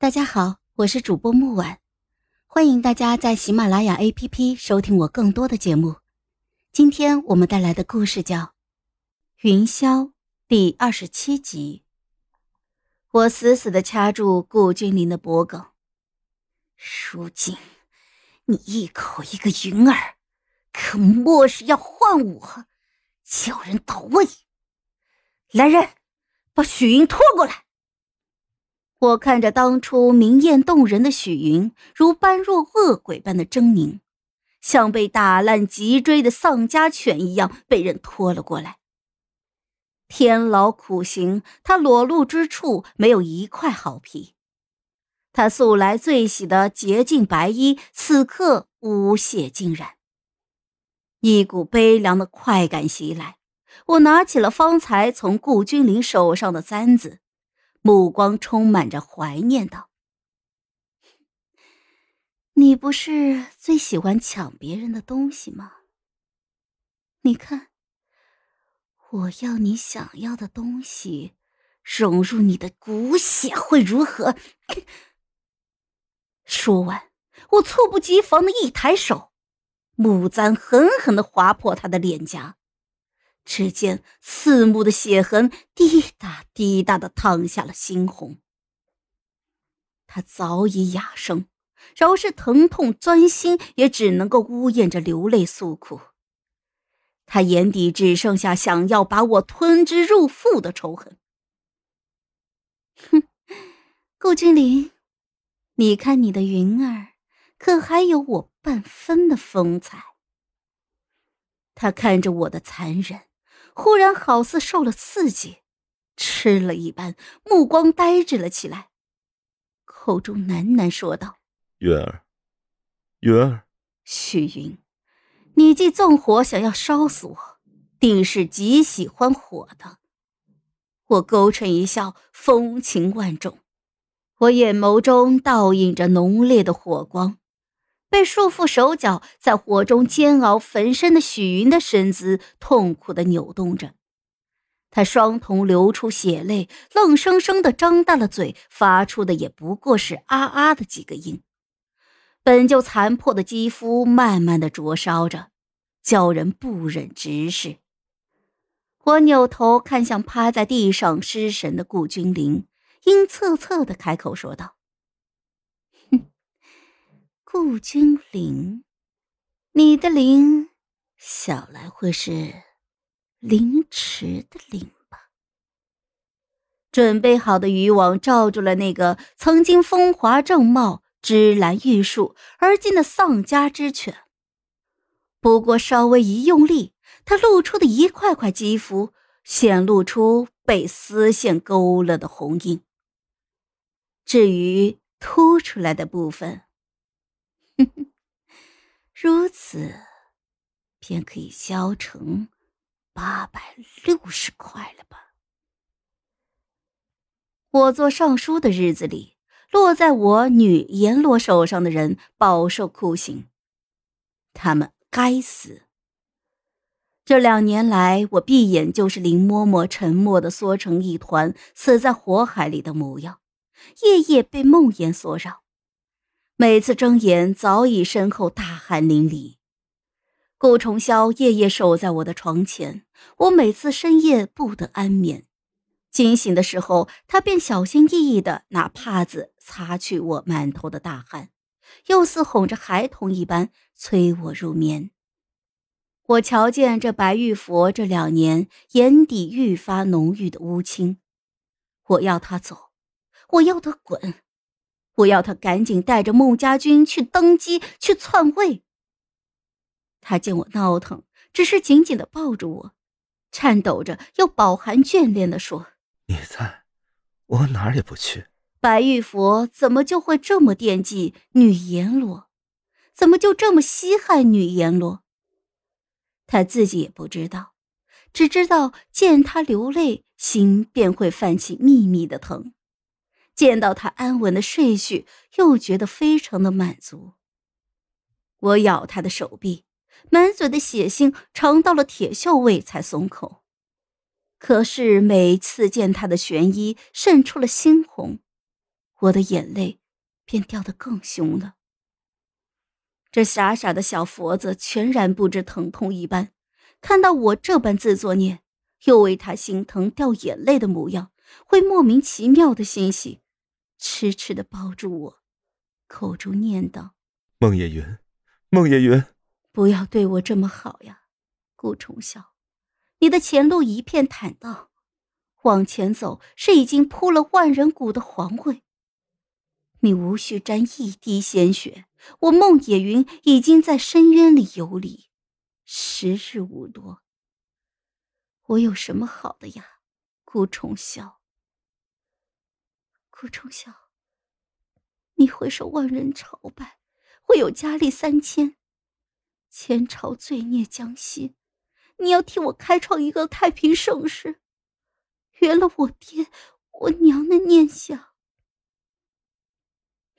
大家好，我是主播木婉，欢迎大家在喜马拉雅 APP 收听我更多的节目。今天我们带来的故事叫《云霄》第二十七集。我死死的掐住顾君临的脖颈，如今你一口一个云儿，可莫是要换我，叫人倒位？来人，把许云拖过来。我看着当初明艳动人的许云，如般若恶鬼般的狰狞，像被打烂脊椎的丧家犬一样被人拖了过来。天牢苦行，他裸露之处没有一块好皮，他素来最喜的洁净白衣，此刻污血浸染。一股悲凉的快感袭来，我拿起了方才从顾君临手上的簪子。目光充满着怀念道：“你不是最喜欢抢别人的东西吗？你看，我要你想要的东西融入你的骨血会如何？” 说完，我猝不及防的一抬手，木簪狠狠的划破他的脸颊。只见刺目的血痕滴答滴答的淌下了猩红。他早已哑声，饶是疼痛钻心，也只能够呜咽着流泪诉苦。他眼底只剩下想要把我吞之入腹的仇恨。哼，顾君临，你看你的云儿，可还有我半分的风采？他看着我的残忍。忽然，好似受了刺激，吃了一般，目光呆滞了起来，口中喃喃说道：“云儿，云儿，许云，你既纵火想要烧死我，定是极喜欢火的。”我勾唇一笑，风情万种，我眼眸中倒映着浓烈的火光。被束缚手脚在火中煎熬焚身的许云的身姿痛苦的扭动着，他双瞳流出血泪，愣生生的张大了嘴，发出的也不过是啊啊的几个音。本就残破的肌肤慢慢的灼烧着，叫人不忍直视。我扭头看向趴在地上失神的顾君临，阴恻恻的开口说道。顾君临，你的临，想来会是凌迟的凌吧？准备好的渔网罩住了那个曾经风华正茂、芝兰玉树，而今的丧家之犬。不过稍微一用力，它露出的一块块肌肤显露出被丝线勾勒的红印。至于凸出来的部分，如此，便可以销成八百六十块了吧？我做尚书的日子里，落在我女阎罗手上的人饱受酷刑，他们该死。这两年来，我闭眼就是林嬷嬷沉默的缩成一团，死在火海里的模样，夜夜被梦魇所扰。每次睁眼，早已身后大汗淋漓。顾重霄夜夜守在我的床前，我每次深夜不得安眠。惊醒的时候，他便小心翼翼地拿帕子擦去我满头的大汗，又似哄着孩童一般催我入眠。我瞧见这白玉佛这两年眼底愈发浓郁的乌青，我要他走，我要他滚。我要他赶紧带着孟家军去登基，去篡位。他见我闹腾，只是紧紧的抱住我，颤抖着又饱含眷恋的说：“你在，我哪儿也不去。”白玉佛怎么就会这么惦记女阎罗？怎么就这么稀罕女阎罗？他自己也不知道，只知道见他流泪，心便会泛起秘密的疼。见到他安稳的睡去，又觉得非常的满足。我咬他的手臂，满嘴的血腥尝到了铁锈味才松口。可是每次见他的玄衣渗出了猩红，我的眼泪便掉得更凶了。这傻傻的小佛子全然不知疼痛一般，看到我这般自作孽，又为他心疼掉眼泪的模样，会莫名其妙的欣喜，痴痴的抱住我，口中念道：“孟野云，孟野云，不要对我这么好呀，顾重霄，你的前路一片坦荡。”往前走是已经铺了万人谷的皇位。你无需沾一滴鲜血，我孟野云已经在深渊里游离，时日无多。我有什么好的呀，顾重霄？顾重霄，你会受万人朝拜，会有佳丽三千，前朝罪孽将息，你要替我开创一个太平盛世。圆了我爹、我娘的念想。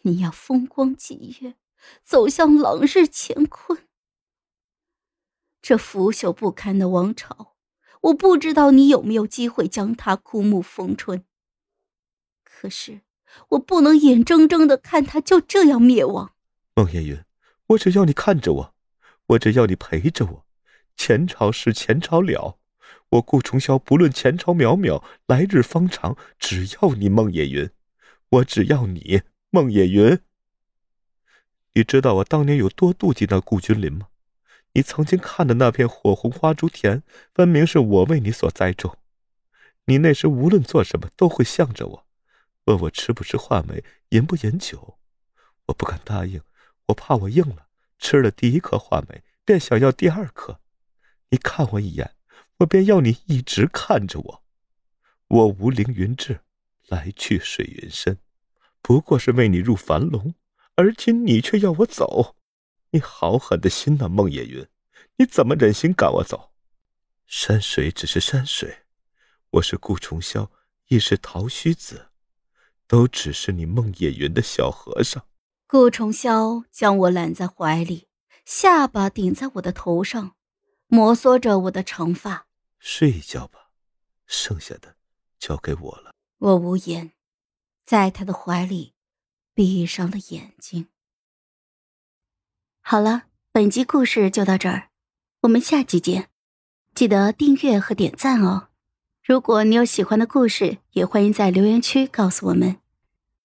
你要风光霁月，走向朗日乾坤。这腐朽不堪的王朝，我不知道你有没有机会将它枯木逢春。可是我不能眼睁睁的看他就这样灭亡。孟夜云，我只要你看着我，我只要你陪着我。前朝是前朝了。我顾重霄不论前朝渺渺，来日方长，只要你孟野云，我只要你孟野云。你知道我当年有多妒忌那顾君临吗？你曾经看的那片火红花竹田，分明是我为你所栽种。你那时无论做什么，都会向着我，问我吃不吃话梅，饮不饮酒。我不敢答应，我怕我应了，吃了第一颗话梅，便想要第二颗。你看我一眼。我便要你一直看着我，我无凌云志，来去水云深，不过是为你入樊笼，而今你却要我走，你好狠的心呐，孟野云，你怎么忍心赶我走？山水只是山水，我是顾重霄，亦是陶虚子，都只是你梦野云的小和尚。顾重霄将我揽在怀里，下巴顶在我的头上，摩挲着我的长发。睡一觉吧，剩下的交给我了。我无言，在他的怀里闭上了眼睛。好了，本集故事就到这儿，我们下集见，记得订阅和点赞哦。如果你有喜欢的故事，也欢迎在留言区告诉我们。